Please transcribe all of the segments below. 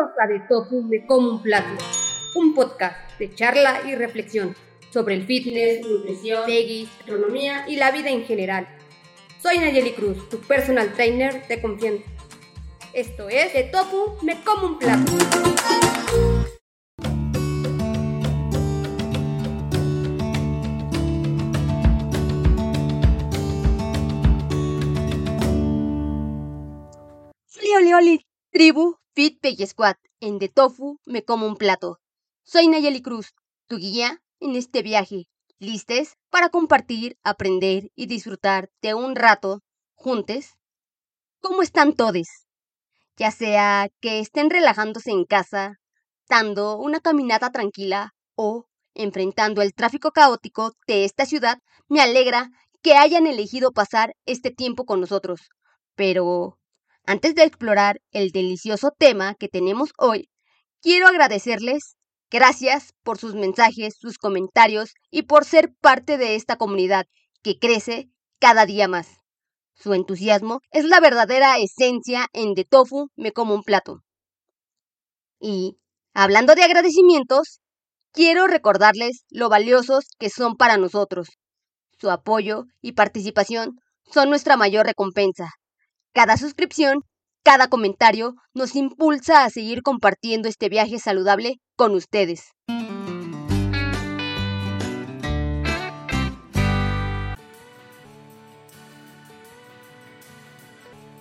Bienvenidos De Tofu Me Como un Plato, un podcast de charla y reflexión sobre el fitness, nutrición, veggies, gastronomía y la vida en general. Soy Nayeli Cruz, tu personal trainer de confianza. Esto es De Tofu Me Como un Plato. Oli, oli, tribu, Fit Pay Squad. En The Tofu me como un plato. Soy Nayeli Cruz, tu guía en este viaje. ¿Listes para compartir, aprender y disfrutar de un rato juntos? ¿Cómo están todos? Ya sea que estén relajándose en casa, dando una caminata tranquila o enfrentando el tráfico caótico de esta ciudad, me alegra que hayan elegido pasar este tiempo con nosotros. Pero antes de explorar el delicioso tema que tenemos hoy, quiero agradecerles gracias por sus mensajes, sus comentarios y por ser parte de esta comunidad que crece cada día más. Su entusiasmo es la verdadera esencia en De Tofu me como un plato. Y, hablando de agradecimientos, quiero recordarles lo valiosos que son para nosotros. Su apoyo y participación son nuestra mayor recompensa. Cada suscripción, cada comentario nos impulsa a seguir compartiendo este viaje saludable con ustedes.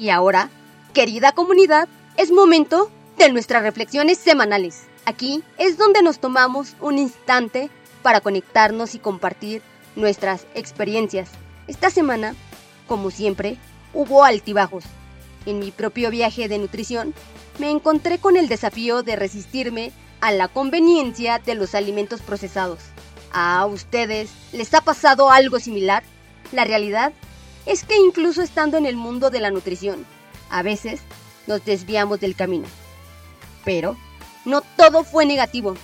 Y ahora, querida comunidad, es momento de nuestras reflexiones semanales. Aquí es donde nos tomamos un instante para conectarnos y compartir nuestras experiencias. Esta semana, como siempre, hubo altibajos. En mi propio viaje de nutrición, me encontré con el desafío de resistirme a la conveniencia de los alimentos procesados. ¿A ustedes les ha pasado algo similar? La realidad es que incluso estando en el mundo de la nutrición, a veces nos desviamos del camino. Pero no todo fue negativo.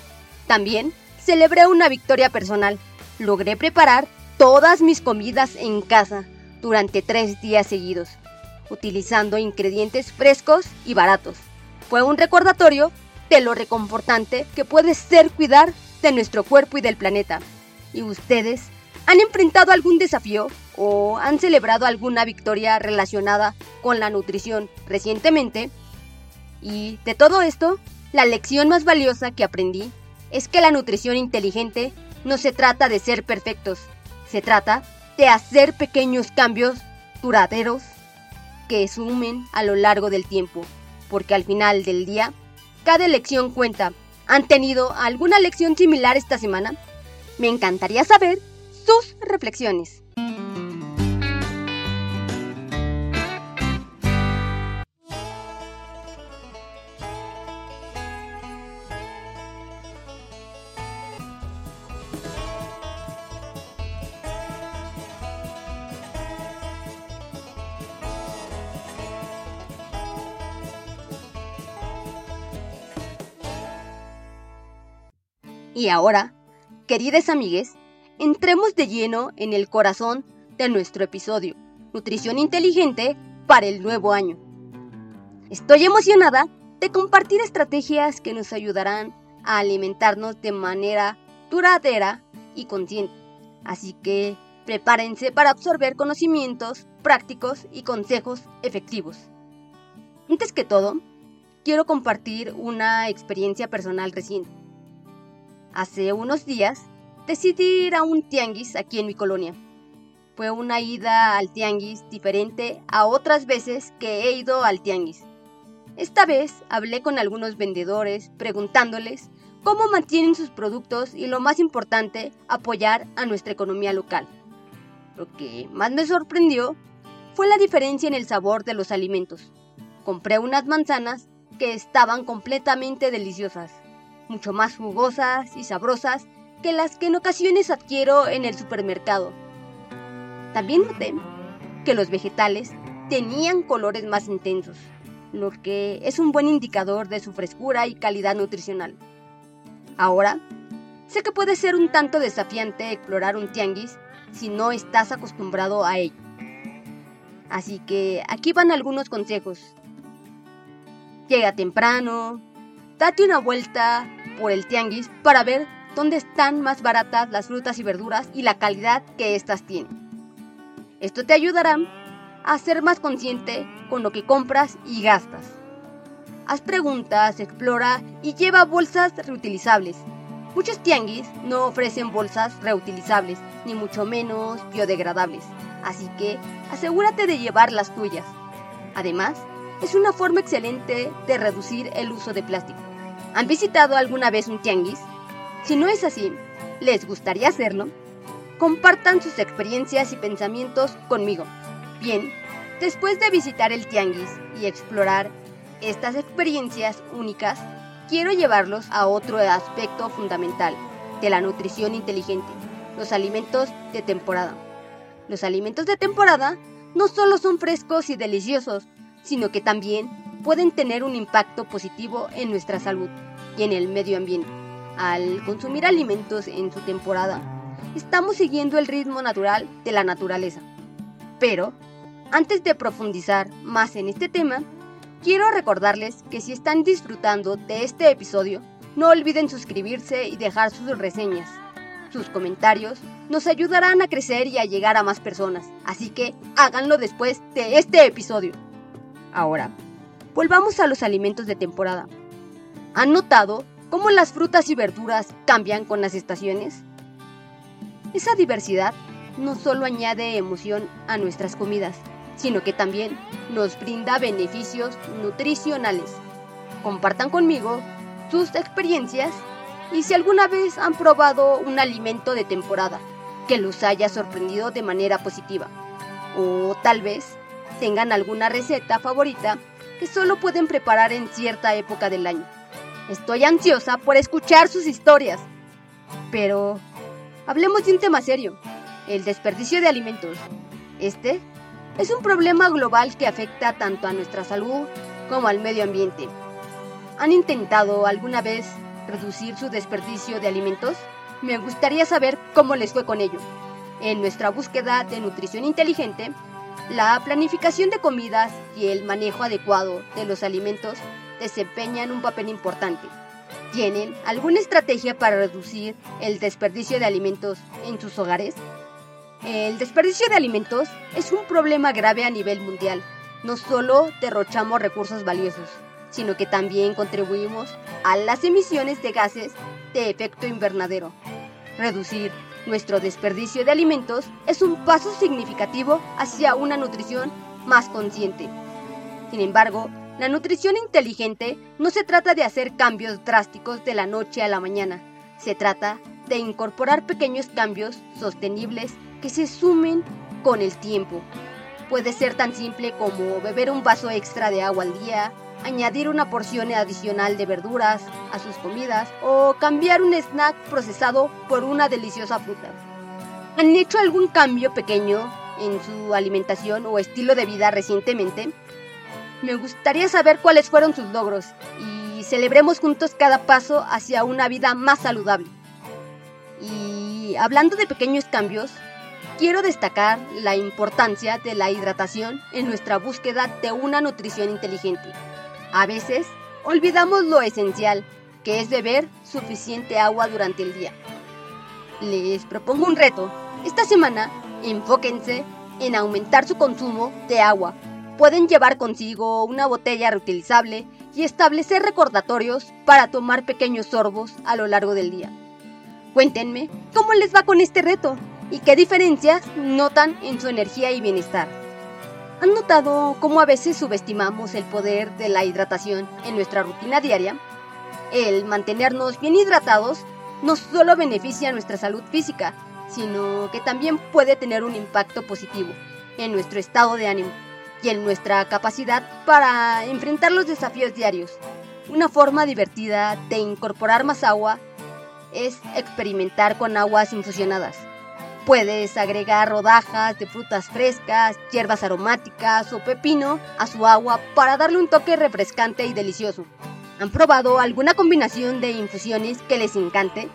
También celebré una victoria personal. Logré preparar todas mis comidas en casa durante tres días seguidos, utilizando ingredientes frescos y baratos. Fue un recordatorio de lo reconfortante que puede ser cuidar de nuestro cuerpo y del planeta. ¿Y ustedes han enfrentado algún desafío o han celebrado alguna victoria relacionada con la nutrición recientemente? Y de todo esto, la lección más valiosa que aprendí es que la nutrición inteligente no se trata de ser perfectos, se trata de hacer pequeños cambios duraderos que sumen a lo largo del tiempo, porque al final del día, cada elección cuenta. ¿Han tenido alguna lección similar esta semana? Me encantaría saber sus reflexiones. Y ahora, queridas amigues, entremos de lleno en el corazón de nuestro episodio, Nutrición Inteligente para el nuevo año. Estoy emocionada de compartir estrategias que nos ayudarán a alimentarnos de manera duradera y consciente. Así que prepárense para absorber conocimientos prácticos y consejos efectivos. Antes que todo, quiero compartir una experiencia personal reciente. Hace unos días decidí ir a un tianguis aquí en mi colonia. Fue una ida al tianguis diferente a otras veces que he ido al tianguis. Esta vez hablé con algunos vendedores preguntándoles cómo mantienen sus productos y lo más importante, apoyar a nuestra economía local. Lo que más me sorprendió fue la diferencia en el sabor de los alimentos. Compré unas manzanas que estaban completamente deliciosas mucho más jugosas y sabrosas que las que en ocasiones adquiero en el supermercado. También noté que los vegetales tenían colores más intensos, lo que es un buen indicador de su frescura y calidad nutricional. Ahora, sé que puede ser un tanto desafiante explorar un tianguis si no estás acostumbrado a ello. Así que aquí van algunos consejos. Llega temprano, date una vuelta por el tianguis para ver dónde están más baratas las frutas y verduras y la calidad que éstas tienen. Esto te ayudará a ser más consciente con lo que compras y gastas. Haz preguntas, explora y lleva bolsas reutilizables. Muchos tianguis no ofrecen bolsas reutilizables, ni mucho menos biodegradables, así que asegúrate de llevar las tuyas. Además, es una forma excelente de reducir el uso de plástico. ¿Han visitado alguna vez un tianguis? Si no es así, ¿les gustaría hacerlo? Compartan sus experiencias y pensamientos conmigo. Bien, después de visitar el tianguis y explorar estas experiencias únicas, quiero llevarlos a otro aspecto fundamental de la nutrición inteligente, los alimentos de temporada. Los alimentos de temporada no solo son frescos y deliciosos, sino que también pueden tener un impacto positivo en nuestra salud y en el medio ambiente. Al consumir alimentos en su temporada, estamos siguiendo el ritmo natural de la naturaleza. Pero, antes de profundizar más en este tema, quiero recordarles que si están disfrutando de este episodio, no olviden suscribirse y dejar sus reseñas. Sus comentarios nos ayudarán a crecer y a llegar a más personas, así que háganlo después de este episodio. Ahora, volvamos a los alimentos de temporada. ¿Han notado cómo las frutas y verduras cambian con las estaciones? Esa diversidad no solo añade emoción a nuestras comidas, sino que también nos brinda beneficios nutricionales. Compartan conmigo sus experiencias y si alguna vez han probado un alimento de temporada que los haya sorprendido de manera positiva. O tal vez tengan alguna receta favorita que solo pueden preparar en cierta época del año. Estoy ansiosa por escuchar sus historias. Pero hablemos de un tema serio, el desperdicio de alimentos. Este es un problema global que afecta tanto a nuestra salud como al medio ambiente. ¿Han intentado alguna vez reducir su desperdicio de alimentos? Me gustaría saber cómo les fue con ello. En nuestra búsqueda de nutrición inteligente, la planificación de comidas y el manejo adecuado de los alimentos desempeñan un papel importante. ¿Tienen alguna estrategia para reducir el desperdicio de alimentos en sus hogares? El desperdicio de alimentos es un problema grave a nivel mundial. No solo derrochamos recursos valiosos, sino que también contribuimos a las emisiones de gases de efecto invernadero. Reducir nuestro desperdicio de alimentos es un paso significativo hacia una nutrición más consciente. Sin embargo, la nutrición inteligente no se trata de hacer cambios drásticos de la noche a la mañana, se trata de incorporar pequeños cambios sostenibles que se sumen con el tiempo. Puede ser tan simple como beber un vaso extra de agua al día, añadir una porción adicional de verduras a sus comidas o cambiar un snack procesado por una deliciosa fruta. ¿Han hecho algún cambio pequeño en su alimentación o estilo de vida recientemente? Me gustaría saber cuáles fueron sus logros y celebremos juntos cada paso hacia una vida más saludable. Y hablando de pequeños cambios, quiero destacar la importancia de la hidratación en nuestra búsqueda de una nutrición inteligente. A veces olvidamos lo esencial, que es beber suficiente agua durante el día. Les propongo un reto. Esta semana, enfóquense en aumentar su consumo de agua. Pueden llevar consigo una botella reutilizable y establecer recordatorios para tomar pequeños sorbos a lo largo del día. Cuéntenme cómo les va con este reto y qué diferencias notan en su energía y bienestar. ¿Han notado cómo a veces subestimamos el poder de la hidratación en nuestra rutina diaria? El mantenernos bien hidratados no solo beneficia nuestra salud física, sino que también puede tener un impacto positivo en nuestro estado de ánimo y en nuestra capacidad para enfrentar los desafíos diarios. Una forma divertida de incorporar más agua es experimentar con aguas infusionadas. Puedes agregar rodajas de frutas frescas, hierbas aromáticas o pepino a su agua para darle un toque refrescante y delicioso. ¿Han probado alguna combinación de infusiones que les encante?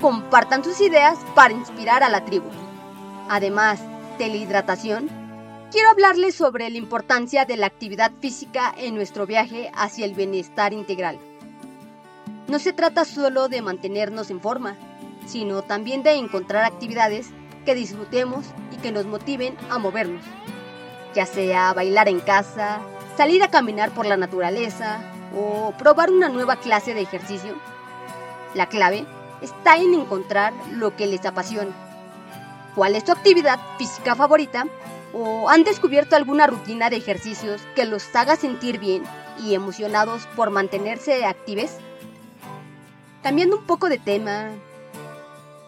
Compartan sus ideas para inspirar a la tribu. Además de la hidratación, quiero hablarles sobre la importancia de la actividad física en nuestro viaje hacia el bienestar integral. no se trata solo de mantenernos en forma, sino también de encontrar actividades que disfrutemos y que nos motiven a movernos, ya sea bailar en casa, salir a caminar por la naturaleza o probar una nueva clase de ejercicio. La clave está en encontrar lo que les apasiona. ¿Cuál es tu actividad física favorita? ¿O han descubierto alguna rutina de ejercicios que los haga sentir bien y emocionados por mantenerse activos? Cambiando un poco de tema,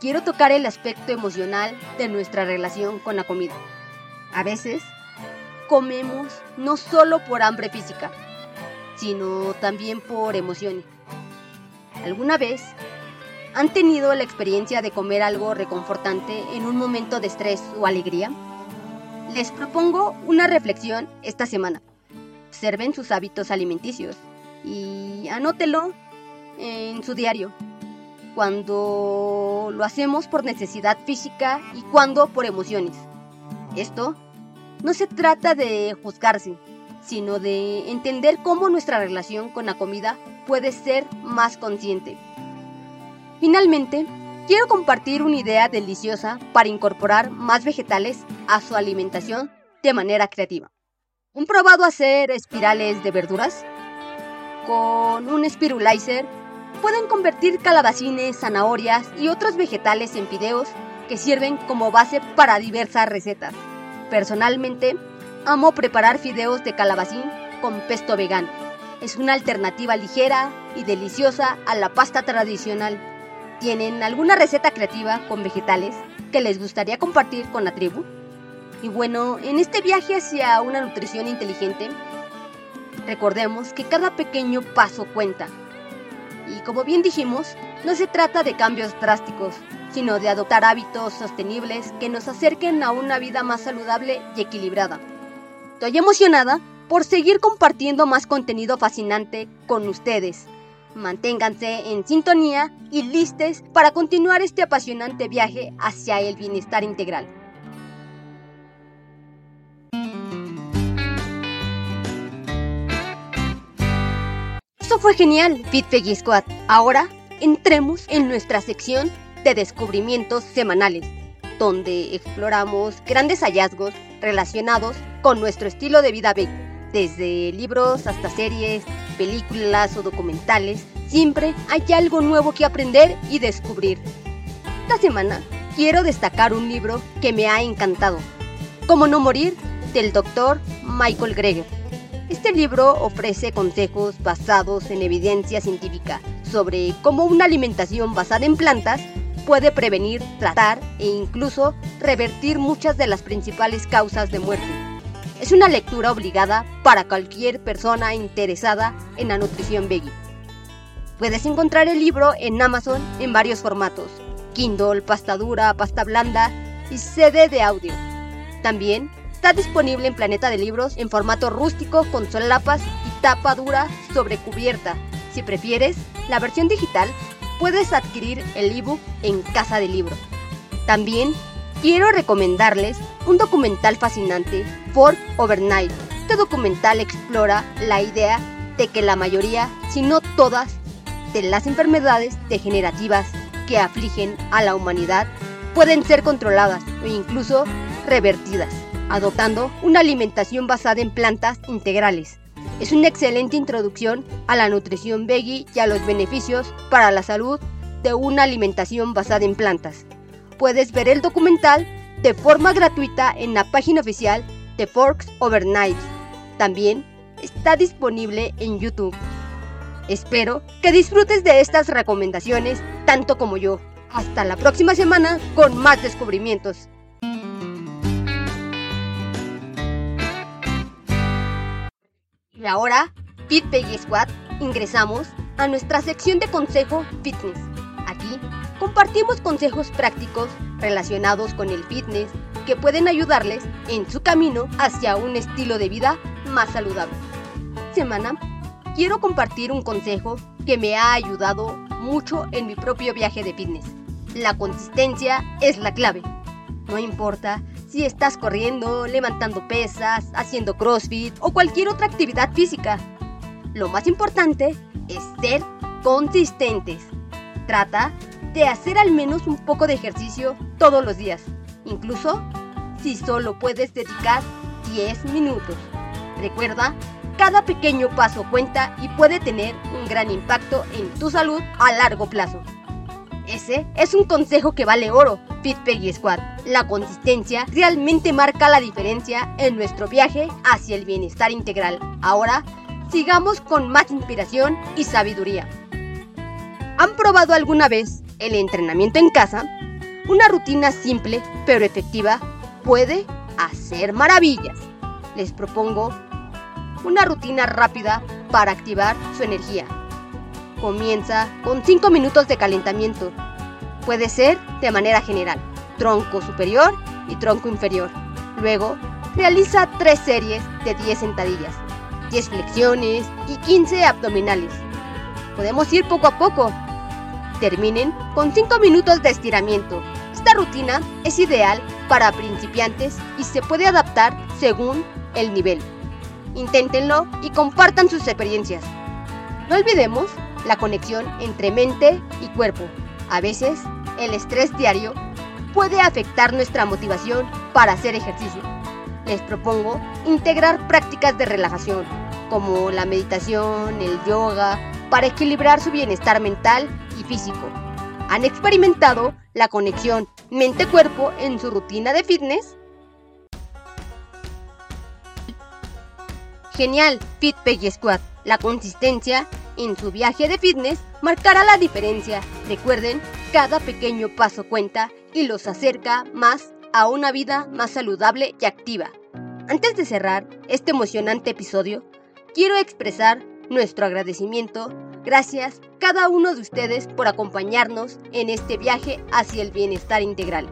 quiero tocar el aspecto emocional de nuestra relación con la comida. A veces, comemos no solo por hambre física, sino también por emociones. ¿Alguna vez han tenido la experiencia de comer algo reconfortante en un momento de estrés o alegría? Les propongo una reflexión esta semana. Observen sus hábitos alimenticios y anótelo en su diario cuando lo hacemos por necesidad física y cuando por emociones. Esto no se trata de juzgarse, sino de entender cómo nuestra relación con la comida puede ser más consciente. Finalmente, quiero compartir una idea deliciosa para incorporar más vegetales a su alimentación de manera creativa. ¿Han probado hacer espirales de verduras? Con un spirulizer pueden convertir calabacines, zanahorias y otros vegetales en fideos que sirven como base para diversas recetas. Personalmente, amo preparar fideos de calabacín con pesto vegano. Es una alternativa ligera y deliciosa a la pasta tradicional. ¿Tienen alguna receta creativa con vegetales que les gustaría compartir con la tribu? Y bueno, en este viaje hacia una nutrición inteligente, recordemos que cada pequeño paso cuenta y como bien dijimos, no se trata de cambios drásticos, sino de adoptar hábitos sostenibles que nos acerquen a una vida más saludable y equilibrada. Estoy emocionada por seguir compartiendo más contenido fascinante con ustedes. Manténganse en sintonía y listes para continuar este apasionante viaje hacia el bienestar integral. Fue genial, FitPeggy Squad. Ahora entremos en nuestra sección de descubrimientos semanales, donde exploramos grandes hallazgos relacionados con nuestro estilo de vida. Desde libros hasta series, películas o documentales, siempre hay algo nuevo que aprender y descubrir. Esta semana quiero destacar un libro que me ha encantado, Cómo no morir, del doctor Michael Greger. Este libro ofrece consejos basados en evidencia científica sobre cómo una alimentación basada en plantas puede prevenir, tratar e incluso revertir muchas de las principales causas de muerte. Es una lectura obligada para cualquier persona interesada en la nutrición veggie. Puedes encontrar el libro en Amazon en varios formatos, Kindle, pasta dura, pasta blanda y CD de audio. También Está disponible en Planeta de Libros en formato rústico con solapas y tapa dura sobre cubierta. Si prefieres la versión digital, puedes adquirir el ebook en Casa de Libro. También quiero recomendarles un documental fascinante, For Overnight. Este documental explora la idea de que la mayoría, si no todas, de las enfermedades degenerativas que afligen a la humanidad pueden ser controladas o incluso revertidas adoptando una alimentación basada en plantas integrales. Es una excelente introducción a la nutrición veggie y a los beneficios para la salud de una alimentación basada en plantas. Puedes ver el documental de forma gratuita en la página oficial de Forks Overnight. También está disponible en YouTube. Espero que disfrutes de estas recomendaciones tanto como yo. Hasta la próxima semana con más descubrimientos. Y ahora, Fit Squad, ingresamos a nuestra sección de consejo fitness. Aquí compartimos consejos prácticos relacionados con el fitness que pueden ayudarles en su camino hacia un estilo de vida más saludable. Semana, quiero compartir un consejo que me ha ayudado mucho en mi propio viaje de fitness. La consistencia es la clave. No importa si estás corriendo, levantando pesas, haciendo CrossFit o cualquier otra actividad física. Lo más importante es ser consistentes. Trata de hacer al menos un poco de ejercicio todos los días, incluso si solo puedes dedicar 10 minutos. Recuerda, cada pequeño paso cuenta y puede tener un gran impacto en tu salud a largo plazo. Ese es un consejo que vale oro, Fit Peggy Squad. La consistencia realmente marca la diferencia en nuestro viaje hacia el bienestar integral. Ahora, sigamos con más inspiración y sabiduría. ¿Han probado alguna vez el entrenamiento en casa? Una rutina simple pero efectiva puede hacer maravillas. Les propongo una rutina rápida para activar su energía. Comienza con 5 minutos de calentamiento. Puede ser de manera general, tronco superior y tronco inferior. Luego, realiza 3 series de 10 sentadillas, 10 flexiones y 15 abdominales. Podemos ir poco a poco. Terminen con 5 minutos de estiramiento. Esta rutina es ideal para principiantes y se puede adaptar según el nivel. Inténtenlo y compartan sus experiencias. No olvidemos la conexión entre mente y cuerpo. A veces, el estrés diario puede afectar nuestra motivación para hacer ejercicio. Les propongo integrar prácticas de relajación, como la meditación, el yoga, para equilibrar su bienestar mental y físico. ¿Han experimentado la conexión mente-cuerpo en su rutina de fitness? Genial, Fit Peggy Squad. La consistencia en su viaje de fitness marcará la diferencia. Recuerden, cada pequeño paso cuenta y los acerca más a una vida más saludable y activa. Antes de cerrar este emocionante episodio, quiero expresar nuestro agradecimiento. Gracias cada uno de ustedes por acompañarnos en este viaje hacia el bienestar integral.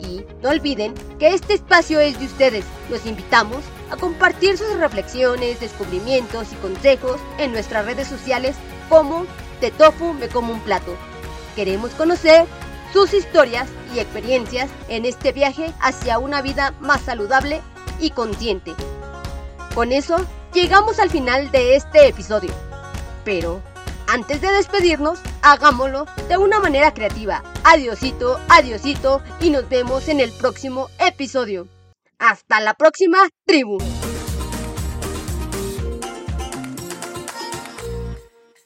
Y no olviden que este espacio es de ustedes. Los invitamos a compartir sus reflexiones, descubrimientos y consejos en nuestras redes sociales como De Tofu Me Como un Plato. Queremos conocer sus historias y experiencias en este viaje hacia una vida más saludable y consciente. Con eso, llegamos al final de este episodio. Pero antes de despedirnos, hagámoslo de una manera creativa. Adiosito, adiosito y nos vemos en el próximo episodio. Hasta la próxima, tribu.